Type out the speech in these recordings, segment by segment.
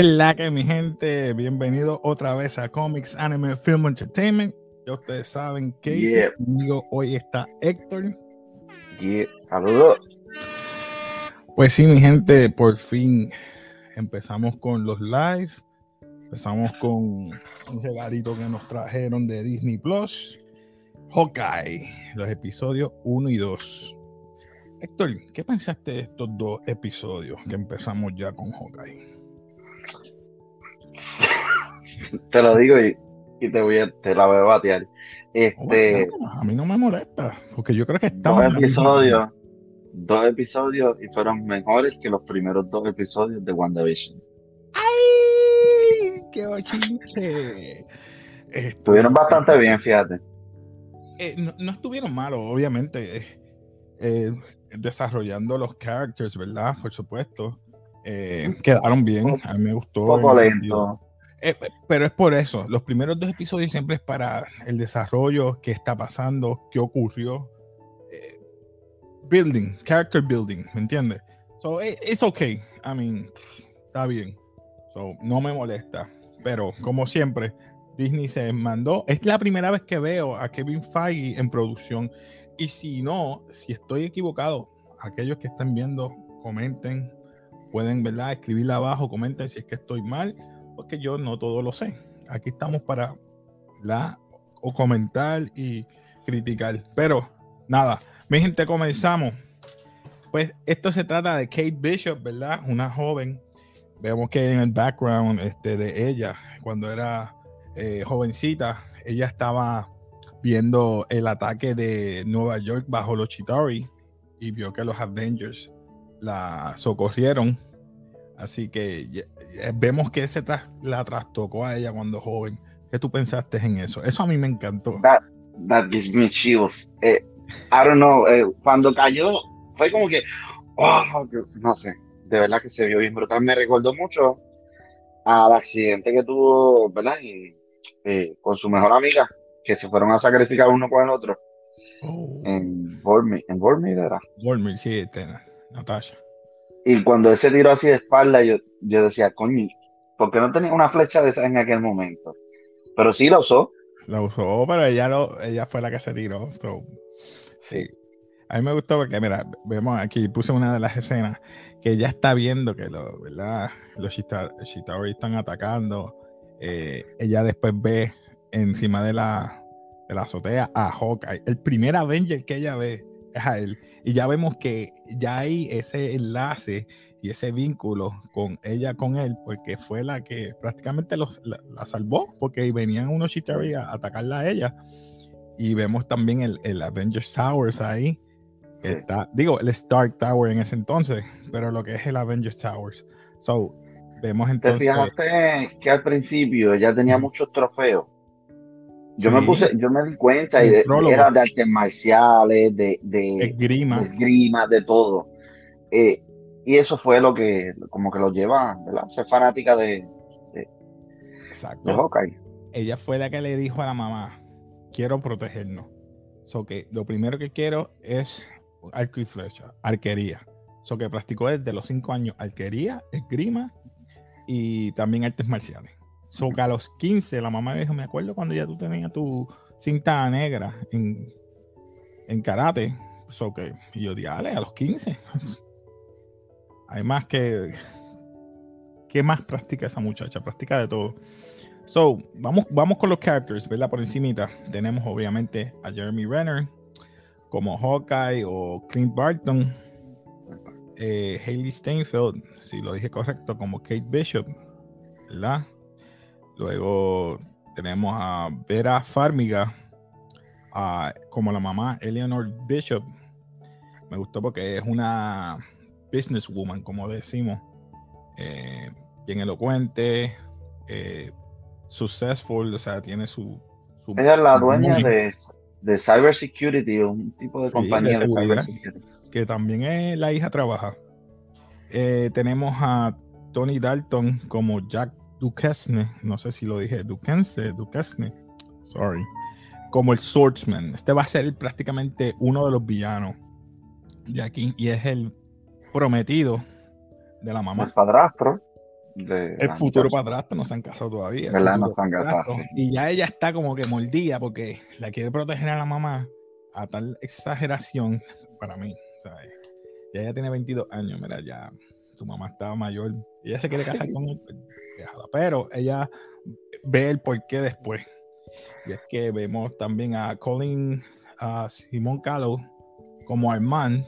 ¿Qué es la que mi gente? Bienvenido otra vez a Comics Anime Film Entertainment. Ya ustedes saben que Yeah. conmigo hoy está Héctor. Yeah. Saludos. Pues sí, mi gente, por fin empezamos con los live. Empezamos con un regalito que nos trajeron de Disney Plus. Hawkeye, los episodios 1 y 2. Héctor, ¿qué pensaste de estos dos episodios que empezamos ya con Hawkeye? Te lo digo y, y te voy a, te la voy a batear. Oh, Este, a mí no me molesta, porque yo creo que dos estamos misma episodios, dos episodios y fueron mejores que los primeros dos episodios de WandaVision. ¡Ay! ¡Qué bochinche! Este, Estuvieron bastante bien, fíjate. eh, no, no estuvieron malos, obviamente. eh, eh, desarrollando los characters, ¿verdad? Por supuesto. Quedaron bien. A mí me gustó. Un poco lento. Eh, pe- pero es por eso. Los primeros dos episodios siempre es para el desarrollo, qué está pasando, qué ocurrió. eh, building, character building, ¿me entiendes? So, eh, it's okay. I mean, está bien. So, no me molesta. Pero, como siempre, Disney se mandó. Es la primera vez que veo a Kevin Feige en producción. Y si no, si estoy equivocado, aquellos que están viendo, comenten. Pueden, ¿verdad? Escribirla abajo, comenten si es que estoy mal, porque yo no todo lo sé. Aquí estamos para la o comentar y criticar. Pero nada, mi gente, comenzamos. Pues esto se trata de Kate Bishop, ¿verdad? Una joven. Vemos que en el background este, de ella, cuando era eh, jovencita, ella estaba viendo el ataque de Nueva York bajo los Chitauri y vio que los Avengers la socorrieron. Así que vemos que se tras- la trastocó a ella cuando joven. ¿Qué tú pensaste en eso? Eso a mí me encantó. That, that gives me chills. Eh, I don't know, eh, cuando cayó, fue como que, oh, no sé, de verdad que se vio bien brutal. Me recordó mucho al accidente que tuvo, ¿verdad? Y, eh, con su mejor amiga, que se fueron a sacrificar uno con el otro Oh, en Bournemouth, en Bournemouth era. Dormir, sí, este, Natasha. Y cuando él se tiró así de espalda, yo, yo decía, coño, ¿por qué no tenía una flecha de esa en aquel momento? Pero sí la usó. La usó, pero ella, lo, ella fue la que se tiró. so, sí. A mí me gustó porque, mira, vemos aquí, puse una de las escenas que ella está viendo que lo, ¿verdad? los Chitauri están atacando. Eh, ella después ve encima de la, de la azotea a Hawkeye. El primer Avenger que ella ve es a él. Y ya vemos que ya hay ese enlace y ese vínculo con ella, con él, porque fue la que prácticamente los- la, la salvó, porque venían unos Chitauri a atacarla a ella. Y vemos también el, el Avengers Towers ahí. que está, digo, el Stark Tower en ese entonces, pero lo que es el Avengers Towers. So, vemos ¿Te entonces. fijaste que al principio ella tenía muchos trofeos? Yo me puse, yo me di cuenta y de- era de artes marciales, de, de, esgrima. de esgrima, de todo. Eh, y eso fue lo que, como que lo lleva, ¿verdad? Ser fanática de, de Exacto. Hawkeye. Ella fue la que le dijo a la mamá: Quiero protegernos. So que lo primero que quiero es arco y flecha, arquería. So que practicó desde los cinco años arquería, esgrima y también artes marciales. So que a los 15 la mamá me dijo, me acuerdo cuando ya tú tenías tu cinta negra en, en karate. So que, y yo dije, "Ale, a los 15. Hay más que... ¿Qué más practica esa muchacha? Practica de todo. So, vamos, vamos con los characters, ¿verdad? Por encimita. Tenemos obviamente a Jeremy Renner como Hawkeye o Clint Barton. Eh, Hailey Steinfeld, si lo dije correcto, como Kate Bishop, ¿verdad? Luego tenemos a Vera Farmiga a- como la mamá Eleanor Bishop. Me gustó porque es una businesswoman, como decimos. Eh, bien elocuente, eh, successful, o sea, tiene su... su Ella es la dueña muy- de, de Cybersecurity, un tipo de Sí, compañía de seguridad. Cybersecurity. que también es, la hija trabaja. Eh, tenemos a Tony Dalton como Jack Duquesne, no sé si lo dije, Duquesne, Duquesne, sorry, como el Swordsman. Este va a ser prácticamente uno de los villanos de aquí y es el prometido de la El mamá. padrastro de El futuro padrastro no se han casado todavía. el ¿Verdad? No se han casado, padrastro. Y ya ella está como que mordida porque la quiere proteger a la mamá a tal exageración para mí. ¿sabes? Ya ella tiene 22 años, mira, ya tu mamá estaba mayor. y Ella se quiere casar con él, Pero ella ve el porqué después. Y es que vemos también a Colin, a Simón Callow como Armand.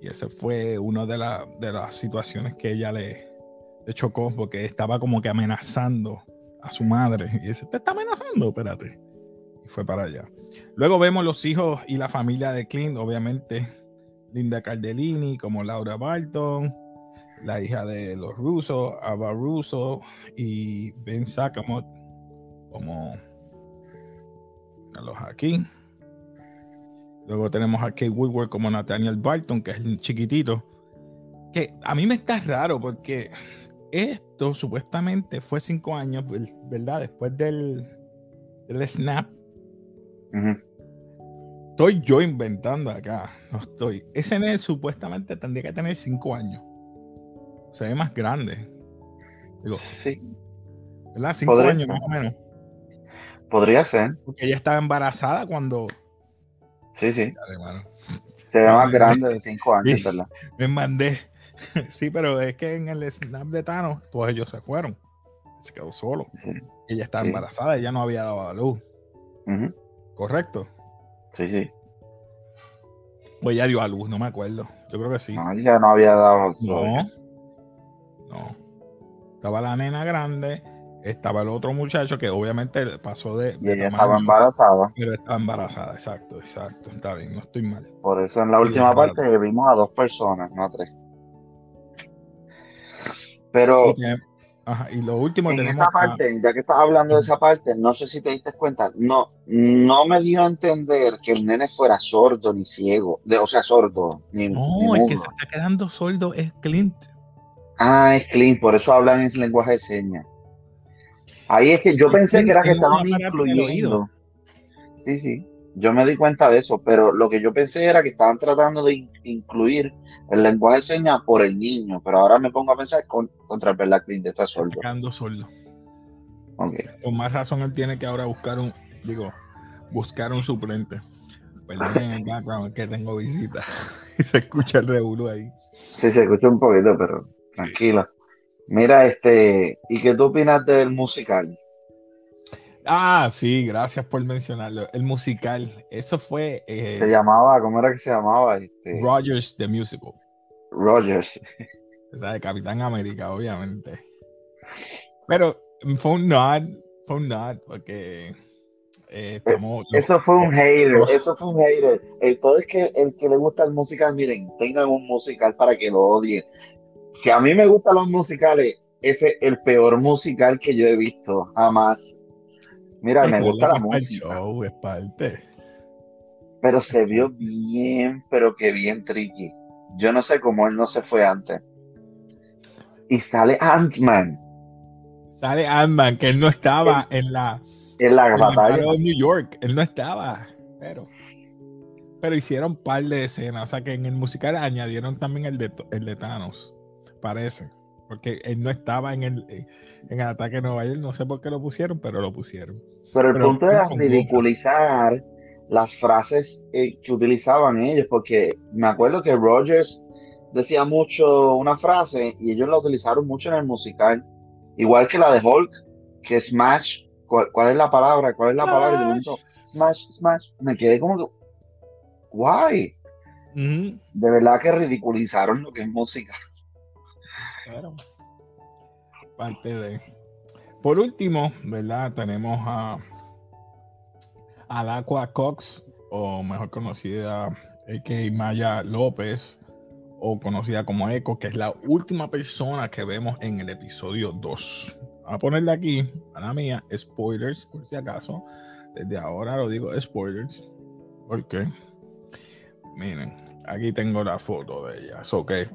Y esa fue una de, la- de las situaciones que ella le, le chocó porque estaba como que amenazando a su madre. Y dice, ¿te está amenazando? Espérate. Y fue para allá. Luego vemos los hijos y la familia de Clint, obviamente Linda Cardellini como Laura Barton, la hija de los rusos, Ava Russo y Ben Sakamot como los aquí. Luego tenemos a Kate Woodward como Nathaniel Barton, que es el chiquitito. Que a mí me está raro porque esto supuestamente fue cinco años, ver- ¿verdad? Después del, del snap. Estoy yo inventando acá. No estoy. Ese nene supuestamente tendría que tener cinco años. Se ve más grande. Digo, Sí, ¿verdad? Cinco Podría años ser. más o menos. podría ser. Porque ella estaba embarazada cuando. Sí, sí. Dale, mano. Se ve más grande de 5 años, sí. ¿verdad? Me mandé. Sí, pero es que en el snap de Thanos, todos ellos se fueron. Se quedó solo. Sí. Ella estaba Sí. embarazada, ella no había dado a luz. ¿Correcto? Sí, sí. O ella dio a luz, no me acuerdo. Yo creo que sí. No, ya no había dado. No. No. Estaba la nena grande, estaba el otro muchacho que obviamente pasó de. De ella estaba embarazada. Pero estaba embarazada, exacto, exacto. Está bien, no estoy mal. Por eso en la última parte vimos a dos personas, no a tres. Pero Y, tiene- ajá, y lo último en esa a- parte, ya que estás hablando de esa parte, no sé si te diste cuenta, no, no me dio a entender que el nene fuera sordo ni ciego, de, o sea, sordo, ni, ni No, es que mudo. se está quedando sordo es Clint. Ah, es clean, por eso hablan en ese lenguaje de señas. Ahí es que yo Porque pensé que era que estaban incluyendo. Sí, sí, yo me di cuenta de eso, pero lo que yo pensé era que estaban tratando de in- incluir el lenguaje de señas por el niño, pero ahora me pongo a pensar con, contra el verdad Clint está Se sordo. sordo. Ok. Con más razón él tiene que ahora buscar un, digo, buscar un suplente. Perdón en el background que tengo visita. Se escucha el revuelo ahí. Sí, se escucha un poquito, pero tranquilo. Mira, este, ¿y qué tú opinas del musical? Ah, sí, gracias por mencionarlo. El musical, eso fue eh, Se llamaba, ¿cómo era que se llamaba? Este, Rogers the Musical. Rogers. O sea, de Capitán América, obviamente. Pero fue un nod, fue un nod, porque eh, estamos. Eso fue un hater, eso fue un hater. El, todo es que el que le gusta el musical, miren, tengan un musical para que lo odien. Si a mí me gustan los musicales, ese es el peor musical que yo he visto, jamás. Mira, me gusta la música, show, es parte. pero se vio bien, pero que bien tricky. Yo no sé cómo él no se fue antes. Y sale Ant-Man Sale Ant-Man, que él no estaba en la, en la en batalla. Of New York. Él no estaba, pero. Pero hicieron un par de escenas. O sea que en el musical añadieron también el de, el de Thanos. Parece. Porque él no estaba en el, en el ataque de Nueva York. No sé por qué lo pusieron, pero lo pusieron. Pero el Pero punto era ridiculizar las frases eh, que utilizaban ellos, porque me acuerdo que Rogers decía mucho una frase y ellos la utilizaron mucho en el musical, igual que la de Hulk, que Smash, ¿cuál, cuál es la palabra? ¿Cuál es la palabra? Y momento, Smash, Smash, me quedé como que, guay, de verdad que ridiculizaron lo que es música. Parte de. Por último, ¿verdad? Tenemos a. Al Aqua Cox, o mejor conocida, a.k.a. Maya López, o conocida como Echo, que es la última persona que vemos en el episodio 2. Voy a ponerle aquí, a la mía, spoilers, por si acaso. Desde ahora lo digo spoilers. Porque, miren, aquí tengo la foto de ella. So que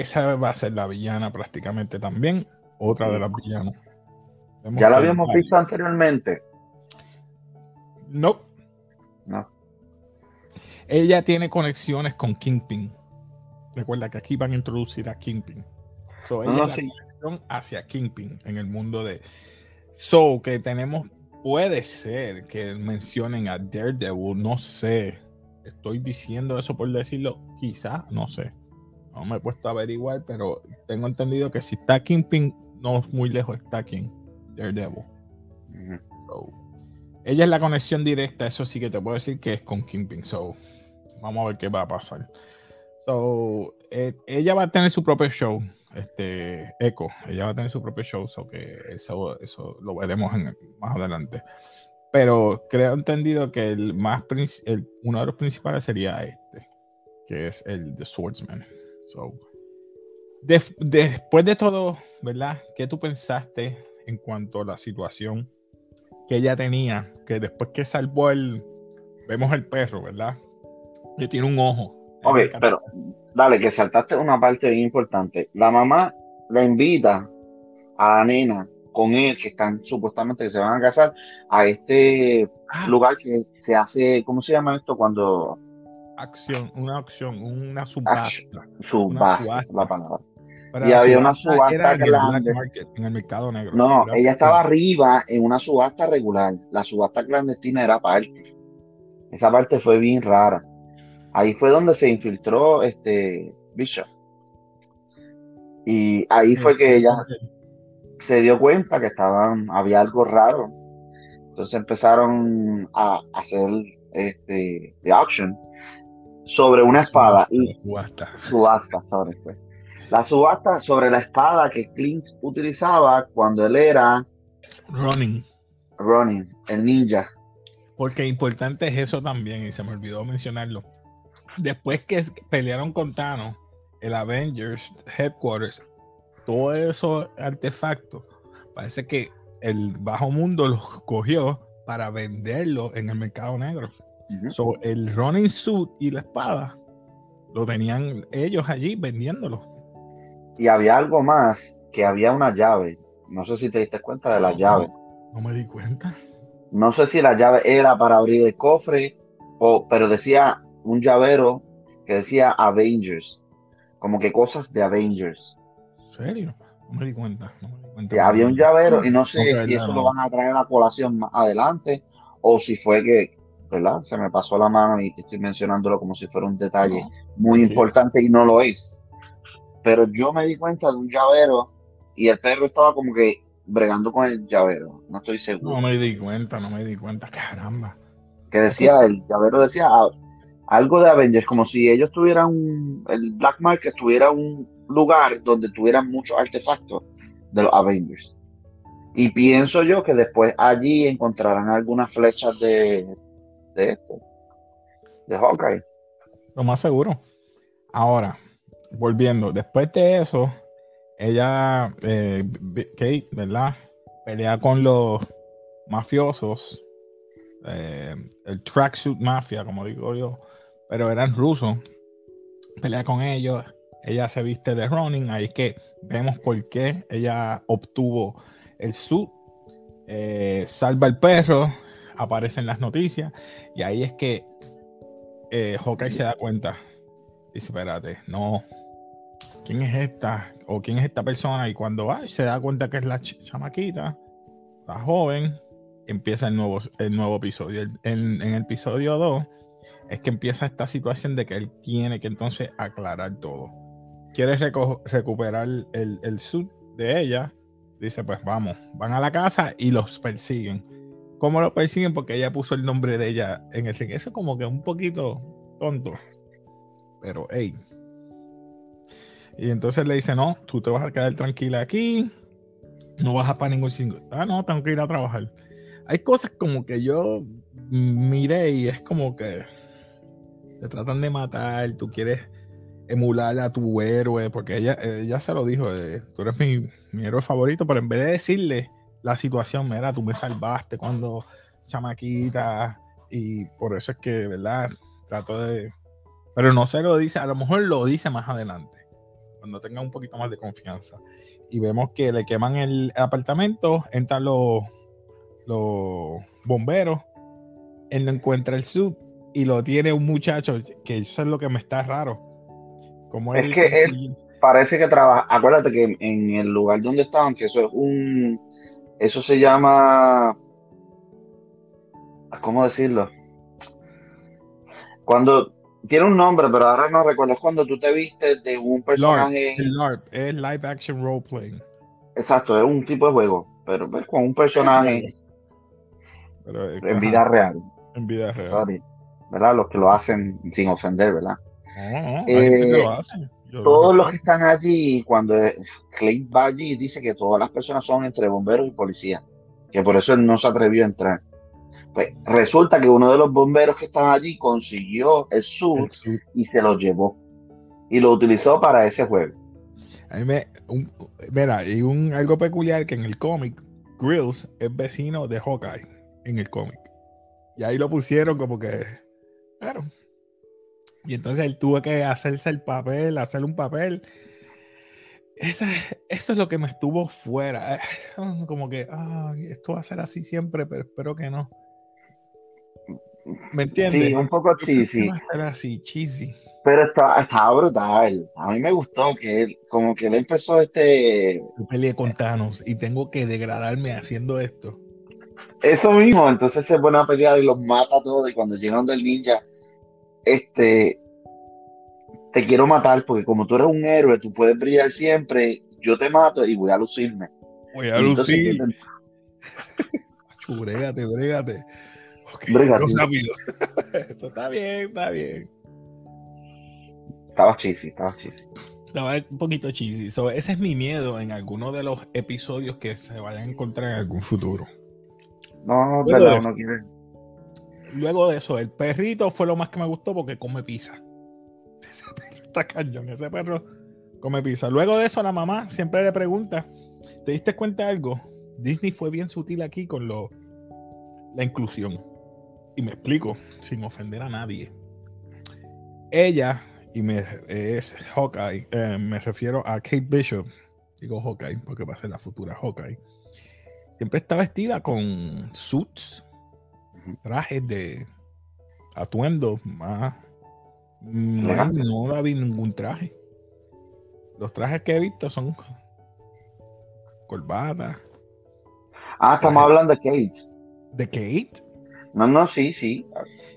esa va a ser la villana prácticamente también. Otra de las villanas. Vemos Ya la habíamos visto anteriormente. No, No. ella tiene conexiones con Kingpin. Recuerda que aquí van a introducir a Kingpin. So, No, ella no, sí. hacia Kingpin en el mundo de. So, que tenemos. Puede ser que mencionen a Daredevil, no sé. Estoy diciendo eso por decirlo, quizás, no sé. No me he puesto a averiguar, pero tengo entendido que si está Kingpin, no muy lejos está King, Daredevil. ella es la conexión directa, eso sí que te puedo decir que es con Kingpin. So, vamos a ver qué va a pasar. So, eh, ella va a tener su propio show, este Echo. Ella va a tener su propio show, so que eso, eso lo veremos más adelante. Pero creo entendido que el más el, uno de los principales sería este, que es el The Swordsman. So, después de todo, ¿verdad? ¿Qué tú pensaste en cuanto a la situación que ella tenía? Que después que salvó el, vemos el perro, ¿verdad? Que tiene un ojo. Ok, pero dale, que saltaste una parte bien importante. La mamá la invita a la nena con él, que están supuestamente que se van a casar, a este ah. lugar que se hace, ¿cómo se llama esto? Cuando... Acción, una acción, una subasta. Subasta, la palabra. y había una subasta grande. En el, mercado negro. No, ella estaba arriba en una subasta regular. La subasta clandestina era parte. Esa parte fue bien rara. Ahí fue donde se infiltró este Bishop. Y ahí fue que ella se dio cuenta que estaban, había algo raro. Entonces empezaron a hacer este de auction sobre una espada y subasta, sobre pues. la subasta sobre la espada que Clint utilizaba cuando él era Running. Running, el ninja. Porque importante es eso también, y se me olvidó mencionarlo. Después que pelearon con Thanos, el Avengers Headquarters todos esos artefactos, parece que el bajo mundo los cogió para venderlo en el mercado negro. So, el running suit y la espada lo tenían ellos allí vendiéndolo. Y había algo más, que había una llave. No sé si te diste cuenta de la llave. No, me di cuenta. No sé si la llave era para abrir el cofre, o, pero decía un llavero que decía Avengers, como que cosas de Avengers serio? No me di cuenta. había un llavero y no sé si eso lo van a traer a la colación más adelante o si fue que, ¿verdad? Se me pasó la mano y estoy mencionándolo como si fuera un detalle muy importante y no lo es. Pero yo me di cuenta de un llavero y el perro estaba como que bregando con el llavero. No estoy seguro. No me di cuenta, no me di cuenta, caramba. Que decía, el llavero decía algo de Avengers, como si ellos tuvieran el Black Market tuviera un, lugar donde tuvieran muchos artefactos de los Avengers. Y pienso yo que después allí encontrarán algunas flechas de, de esto, de Hawkeye. Lo más seguro. Ahora, volviendo, después de eso, ella, eh, Kate, ¿verdad? Pelea con los mafiosos, eh, el tracksuit mafia, como digo yo, pero eran rusos. Pelea con ellos ella se viste de Ronin, ahí es que vemos por qué ella obtuvo el suit, eh, salva el perro, aparece en las noticias, y ahí es que eh, se da cuenta. Dice, espérate, no, ¿quién es esta? ¿O quién es esta persona? Y cuando va, se da cuenta que es la chamaquita, la joven, empieza el nuevo, el nuevo episodio. En, el episodio 2 es que empieza esta situación de que él tiene que entonces aclarar todo quiere recuperar el, el suit de ella, dice, pues vamos, van a la casa y los persiguen. ¿Cómo lo persiguen? Porque ella puso el nombre de ella en el ring. Eso es como que un poquito tonto. Pero, hey. Y entonces le dice, no, tú te vas a quedar tranquila aquí. No vas a para ningún sitio. Ah, no, tengo que ir a trabajar. Hay cosas como que yo miré y es como que te tratan de matar, tú quieres emular a tu héroe, porque ella, ella se lo dijo, eh, tú eres mi, mi, héroe favorito, pero en vez de decirle la situación, mira, tú me salvaste cuando chamaquita, y por eso es que, ¿verdad? Trato de... Pero no se lo dice, a lo mejor lo dice más adelante, cuando tenga un poquito más de confianza. Y vemos que le queman el apartamento, entran los, los bomberos, él no encuentra el sub y lo tiene un muchacho, que eso es lo que me está raro como es que él, parece que trabaja. Acuérdate que en el lugar donde estaban, que eso es un. Eso se llama. ¿Cómo decirlo? Cuando. Tiene un nombre, pero ahora no recuerdo. Es cuando tú te vistes de un personaje. LARP, el LARP es live action role playing. Exacto, es un tipo de juego, pero pues, con un personaje Pero, eh, en ajá, vida real. En vida real. Sorry, ¿Verdad? Los que lo hacen sin ofender, ¿verdad? No, hay gente que Eh, lo hace. Todos los que están allí, cuando Clay va allí, dice que todas las personas son entre bomberos y policías, que por eso él no se atrevió a entrar. Pues resulta que uno de los bomberos que están allí consiguió el suit. y se lo llevó y lo utilizó para ese juego. A mí me, un- mira, y un algo peculiar que en el cómic, Grills es vecino de Hawkeye en el cómic. Y ahí lo pusieron como que, claro. Y entonces él tuvo que hacerse el papel, hacer un papel. Esa, eso es lo que me estuvo fuera. Eso, Como que, ay, esto va a ser así siempre, pero espero que no. ¿Me entiendes? Sí, un poco cheesy, va a ser así, cheesy. pero está, estaba brutal. A mí me gustó que él, como que él empezó este, Yo peleé con Thanos y tengo que degradarme haciendo esto. Eso mismo, entonces se pone a pelear y los mata a todos y cuando llegan del ninja, este, te quiero matar porque como tú eres un héroe, tú puedes brillar siempre, yo te mato y voy a lucirme. Voy a lucir. Brégate, brégate. Rápido. Eso está bien, está bien. Estaba cheesy, estaba cheesy. Estaba un poquito cheesy. So, ese es mi miedo en alguno de los episodios que se vayan a encontrar en algún futuro. No, es Luego verdad, de eso. uno quiere. Luego de eso, el perrito fue lo más que me gustó porque come pizza. Ese perro está cañón, ese perro come pizza. Luego de eso, la mamá siempre le pregunta: ¿Te diste cuenta de algo? Disney fue bien sutil aquí con lo, la inclusión. Y me explico, sin ofender a nadie. Ella, y me, es Hawkeye, eh, me refiero a Kate Bishop, digo Hawkeye porque va a ser la futura Hawkeye, siempre está vestida con suits. Trajes de atuendo más. No, no la vi ningún traje. Los trajes que he visto son corbata. Ah, estamos Traje. hablando de Kate. de Kate. No, no, sí, sí.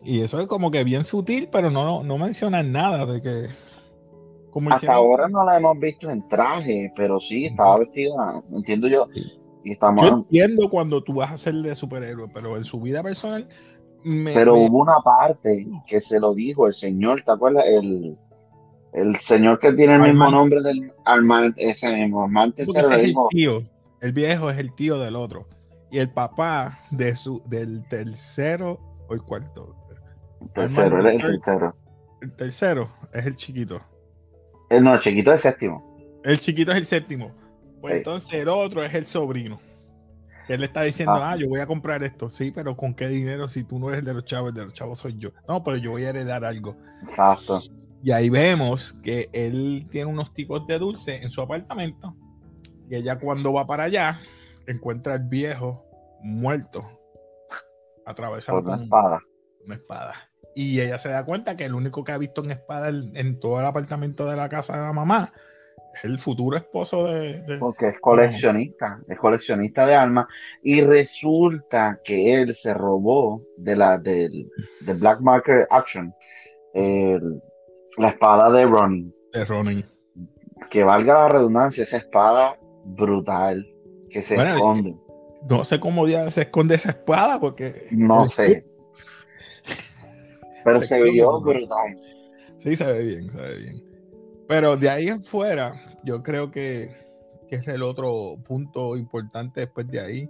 Y eso es como que bien sutil, pero no, no mencionan nada de que. Como Hasta hicieron- ahora no la hemos visto en traje, pero sí, estaba vestida, entiendo yo. Y estamos, Yo entiendo cuando tú vas a ser de superhéroe, pero en su vida personal. Me, Pero me- hubo una parte que se lo dijo el señor, ¿te acuerdas? El, el señor que tiene el mismo nombre del Armand, ese mismo, porque tercero el dijo, tío. El viejo es el tío del otro. Y el papá de su, del tercero o el cuarto. tercero, él es el tercero. El tercero es el chiquito. Eh, no, el chiquito es séptimo. El chiquito es el séptimo. Pues Sí. entonces el otro es el sobrino. Él le está diciendo, Ah. ah, yo voy a comprar esto. Sí, pero ¿con qué dinero si tú no eres el de los chavos? El de los chavos soy yo. No, pero yo voy a heredar algo. Exacto. Y ahí vemos que él tiene unos tipos de dulce en su apartamento. Y ella cuando va para allá, encuentra al viejo muerto. Atravesado Por una espada. una espada. Y ella se da cuenta que el único que ha visto en espada en, en todo el apartamento de la casa de la mamá es el futuro esposo de... de- Porque es coleccionista, es coleccionista de armas. Y resulta que él se robó de la del, del Black Market Action el- la espada de Ronnie. de Ronin. Que valga la redundancia, esa espada brutal que se Bueno, esconde. No sé cómo ya se esconde esa espada porque... No sé. Pero Se se vio brutal. Sí, se ve bien, se ve bien. Pero de ahí en fuera, yo creo que, que es el otro punto importante después de ahí.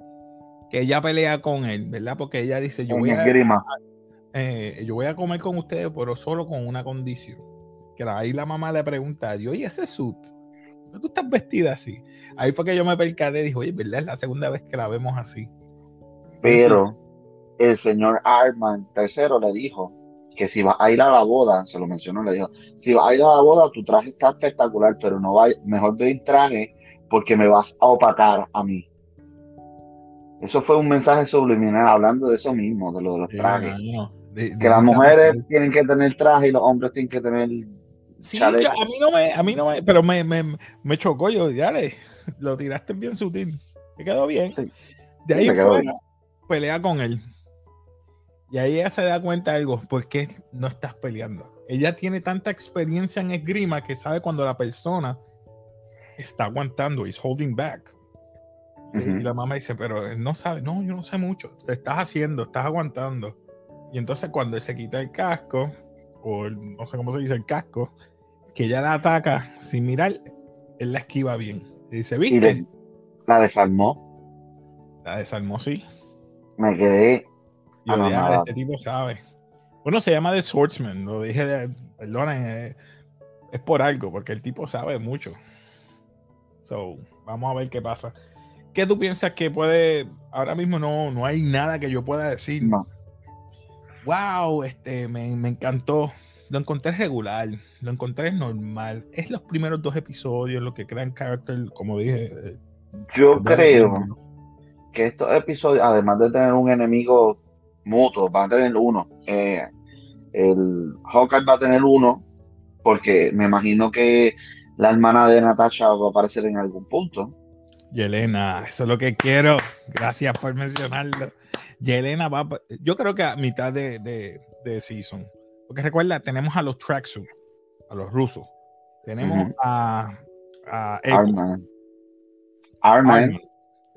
Que ella pelea con él, ¿verdad? Porque ella dice, yo voy a, eh, yo voy a comer con ustedes, pero solo con una condición. Que ahí la mamá le pregunta, oye, ese suit, ¿por qué tú estás vestida así? Ahí fue que yo me percaté y dije, oye, ¿verdad? Es la segunda vez que la vemos así. Pero el señor Armand III le dijo que si vas a ir a la boda, se lo mencionó, le dijo, si vas a ir a la boda, tu traje está espectacular, pero no vay- mejor ve en traje porque me vas a opacar a mí. Eso fue un mensaje subliminal hablando de eso mismo, de lo de los Sí, trajes. no, de- de Que las mujeres tienen que tener traje y los hombres tienen que tener Sí, a mí no me, a mí no me, pero me, me, me chocó yo, ya le, lo tiraste bien sutil. Me quedó bien. De ahí fuera, pelea con él. Y ahí ella se da cuenta de algo, ¿por qué no estás peleando? Ella tiene tanta experiencia en esgrima que sabe cuando la persona está aguantando, is holding back. Y la mamá dice, pero él no sabe, no, yo no sé mucho, te estás haciendo, estás aguantando. Y entonces cuando él se quita el casco, o no sé cómo se dice el casco, que ella la ataca sin mirar, él la esquiva bien. Y dice, ¿viste? la desarmó. La desarmó, sí. Me quedé. Y este tipo sabe. Bueno, se llama The Swordsman, lo dije, de, perdona, es, es por algo, porque el tipo sabe mucho. So, vamos a ver qué pasa. ¿Qué tú piensas que puede? Ahora mismo no, no hay nada que yo pueda decir. No. Wow, este, me, me encantó. Lo encontré regular, lo encontré normal. Es los primeros dos episodios lo que crean carácter, como dije. Eh, yo creo que estos episodios, además de tener un enemigo mutuo, van a tener uno. Eh, el Hawkeye va a tener uno, porque me imagino que la hermana de Natasha va a aparecer en algún punto. Yelena, eso es lo que quiero. Gracias por mencionarlo. Yelena va, yo creo que a mitad de, de, season. Porque recuerda, tenemos a los tracksuit, a los rusos. Tenemos a, a Arman. Arman.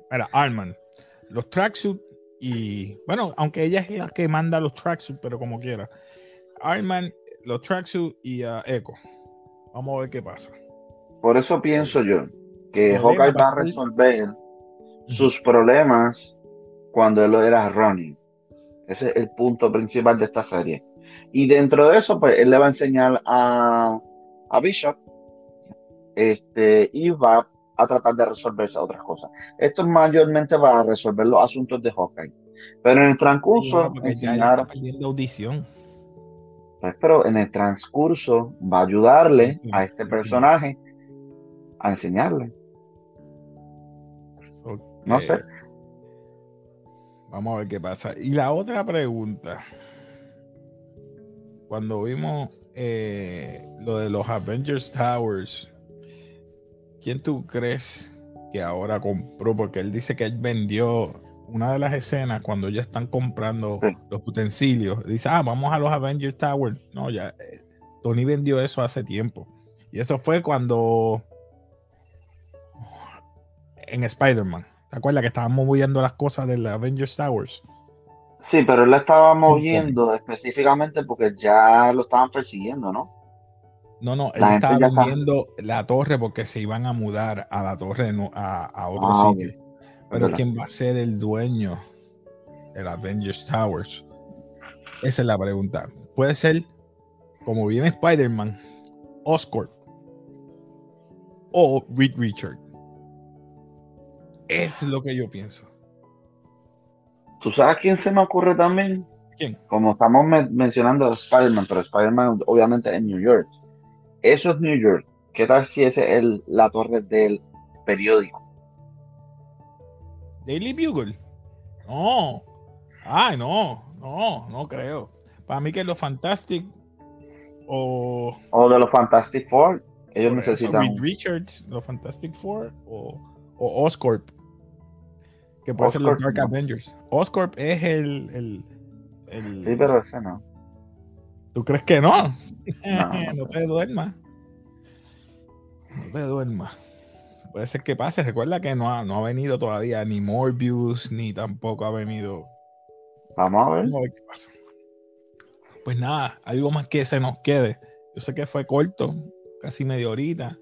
Era Arman. Los tracksuit y, bueno, aunque ella es la que manda los tracksuit, pero como quiera. Arman, los tracksuit y a Echo. Vamos a ver qué pasa. Por eso pienso yo que Hawkeye va a resolver sus problemas cuando él era Ronnie. Ese es el punto principal de esta serie. Y dentro de eso, pues él le va a enseñar a, a Bishop este, y va a tratar de resolver esas otras cosas. Esto mayormente va a resolver los asuntos de Hawkeye. Pero en el transcurso, enseñar, audición. Pues, pero en el transcurso va a ayudarle a este personaje a enseñarle. No sé. Vamos a ver qué pasa. Y la otra pregunta. Cuando vimos eh, lo de los Avengers Towers, ¿quién tú crees que ahora compró? Porque él dice que él vendió una de las escenas cuando ya están comprando los utensilios. Dice, ah, vamos a los Avengers Towers. No, ya. Eh, Tony vendió eso hace tiempo. Y eso fue cuando en Spider-Man. ¿Te acuerdas que estábamos moviendo las cosas de la Avengers Towers? Sí, pero él la estaba moviendo específicamente porque ya lo estaban persiguiendo, ¿no? No, no, él estaba moviendo la torre porque se iban a mudar a la torre a, otro ah, sitio. Pero ¿quién va a ser el dueño de la Avengers Towers? Esa es la pregunta. Puede ser, como viene Spider-Man, Oscorp o Reed Richard. Es lo que yo pienso. ¿Tú sabes quién se me ocurre también? ¿Quién? Como estamos mencionando a Spider-Man, pero Spider-Man obviamente en New York. Eso es New York. ¿Qué tal si ese es la torre del periódico? Daily Bugle. No. Ay, no. No, no creo. Para mí que es lo Fantastic o... O de los Fantastic Four. Ellos necesitan... Richards, los Fantastic Four o o Oscorp. Que puede ser los Dark Avengers. Oscorp es el, el, Sí, pero ese no. ¿Tú crees que no? No, te duermas. No te duermas. Puede ser que pase. Recuerda que no ha, no ha venido todavía ni Morbius, ni tampoco ha venido. Vamos a ver. Vamos a ver qué pasa. Pues nada, algo más que se nos quede. Yo sé que fue corto, casi media horita.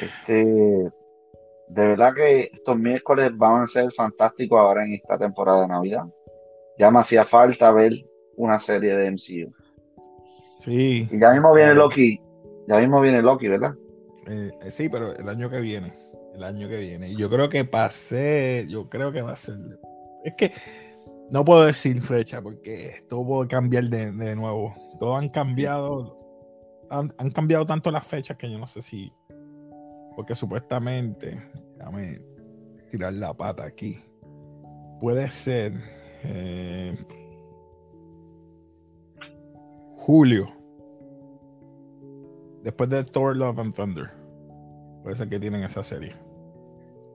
Este, de verdad que estos miércoles van a ser fantásticos ahora en esta temporada de Navidad. Ya me hacía falta ver una serie de MCU. Sí. Y ya mismo viene Loki. Ya mismo viene Loki, ¿verdad? Eh, eh, sí, pero el año que viene. El año que viene. Y yo creo que pasé. Yo creo que va a ser. Es que no puedo decir fecha porque esto puede cambiar de, nuevo. Todo han cambiado. Han, han cambiado tanto las fechas que yo no sé si porque supuestamente, déjame tirar la pata aquí. Puede ser eh, julio. Después de Thor, Love and Thunder. Puede ser que tienen esa serie.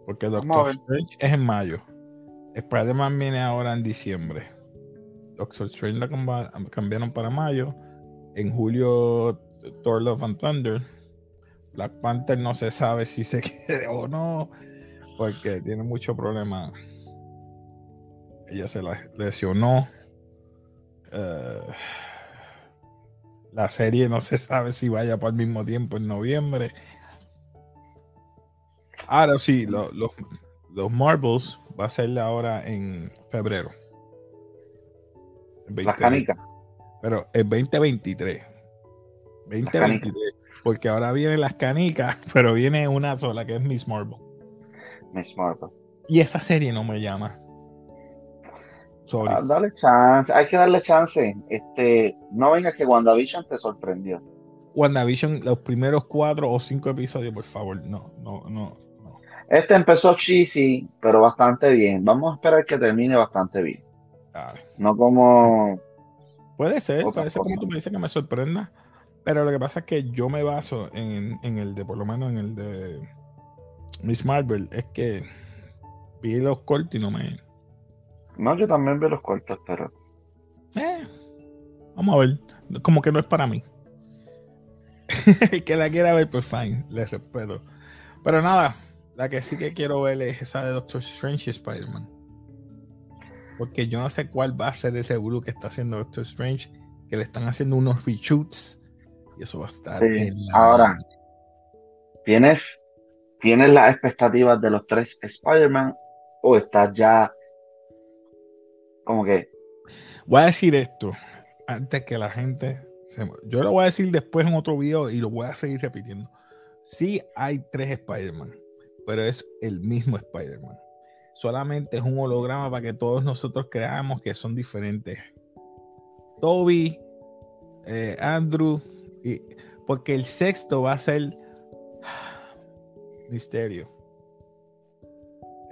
Porque Doctor. Strange es en mayo. Spider-Man viene ahora en diciembre. Doctor Strange la cambiaron para mayo. En julio, Thor, Love and Thunder. Black Panther no se sabe si se quede o no. Porque tiene mucho problema. Ella se la lesionó. Eh, la serie no se sabe si vaya para el mismo tiempo en noviembre. Ahora sí, lo- los, los Marvels va a ser ahora en febrero. Las 20 canicas. Pero el 2023. 2023. Porque ahora vienen las canicas, pero viene una sola que es Miss Marvel. Miss Marvel. Y esa serie no me llama. Sorry. Ah, dale chance, hay que darle chance. Este, no venga que WandaVision te sorprendió. WandaVision, los primeros cuatro o cinco episodios, por favor. No, no, no, no. Este empezó cheesy, pero bastante bien. Vamos a esperar que termine bastante bien. No como puede ser, Otra puede ser como tú me dices que me sorprenda. Pero lo que pasa es que yo me baso en, en el de, por lo menos en el de Miss Marvel, es que vi los cortos y no me. No, yo también veo los cortos, pero Eh, vamos a ver. Como que no es para mí. El que la quiera ver, pues fine, le respeto. Pero nada, la que sí que quiero ver es esa de Doctor Strange y Spider-Man. Porque yo no sé cuál va a ser el revuelo que está haciendo Doctor Strange, que le están haciendo unos reshoots y eso va a estar Sí, en la ahora. madre. ¿tienes, ¿tienes las expectativas de los tres Spider-Man o estás ya como que Voy a decir esto antes que la gente. se- yo lo voy a decir después en otro video y lo voy a seguir repitiendo. Sí hay tres Spider-Man, pero es el mismo Spider-Man. Solamente es un holograma para que todos nosotros creamos que son diferentes. Toby, eh, Andrew, y, porque el sexto va a ser Misterio.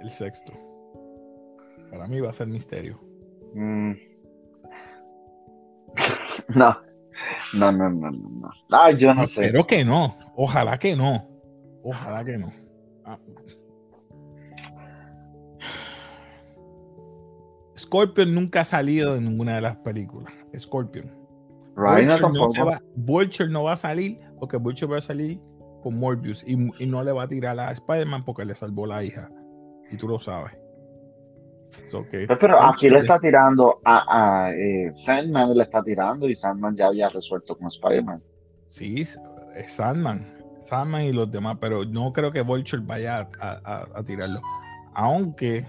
El sexto. Para mí va a ser Misterio. Mm, no, no, no, no, no, no. Ah, yo no sé. Espero que no. Ojalá que no. Ojalá que no. Ah. Scorpion nunca ha salido de ninguna de las películas. Scorpion. Vulture, no se tampoco. va, Vulture no va a salir porque Vulture va a salir con Morbius y, y no le va a tirar a Spider-Man porque le salvó la hija. Y tú lo sabes. Pues, pero aquí le está tirando a, a eh, Sandman, le está tirando y Sandman ya había resuelto con Spider-Man. Sí, es es Sandman. Sandman y los demás, pero no creo que Vulture vaya a, a- a tirarlo. Aunque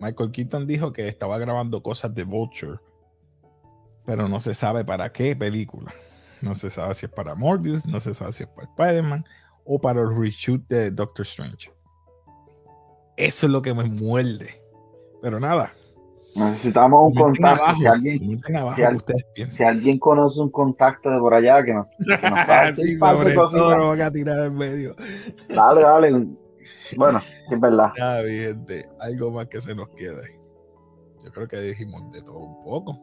Michael Keaton dijo que estaba grabando cosas de Vulture, pero no se sabe para qué película. No se sabe si es para Morbius, no se sabe si es para Spider-Man o para el reshoot de Doctor Strange. Eso es lo que me muerde. Pero nada, Necesitamos un contacto. abajo, Si alguien, abajo si al- alguien conoce un contacto de por allá que nos, que nos decir sí, sobre todo lo van a tirar en medio. Dale, dale. Bueno, es verdad. Ya, gente, algo más que se nos quede. Yo creo que dijimos de todo un poco.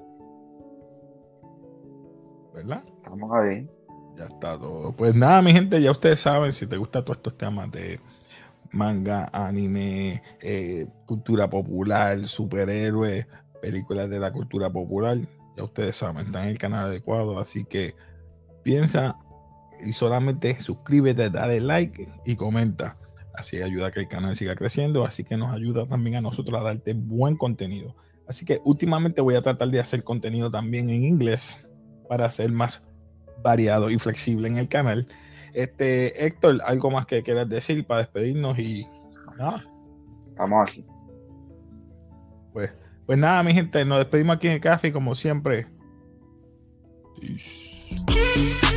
¿Verdad? Estamos ahí. Ya está todo. Pues nada, mi gente, ya ustedes saben, si te gustan todos estos temas de manga, anime, eh, cultura popular, superhéroes, películas de la cultura popular, ya ustedes saben, está en el canal adecuado, así que piensa y solamente suscríbete, dale like y comenta. Así ayuda a que el canal siga creciendo, así que nos ayuda también a nosotros a darte buen contenido. Así que últimamente voy a tratar de hacer contenido también en inglés para ser más variado y flexible en el canal. Este, Héctor, algo más que quieras decir para despedirnos y nada. Estamos aquí. Pues, pues nada, mi gente, nos despedimos aquí en el café como siempre. Peace.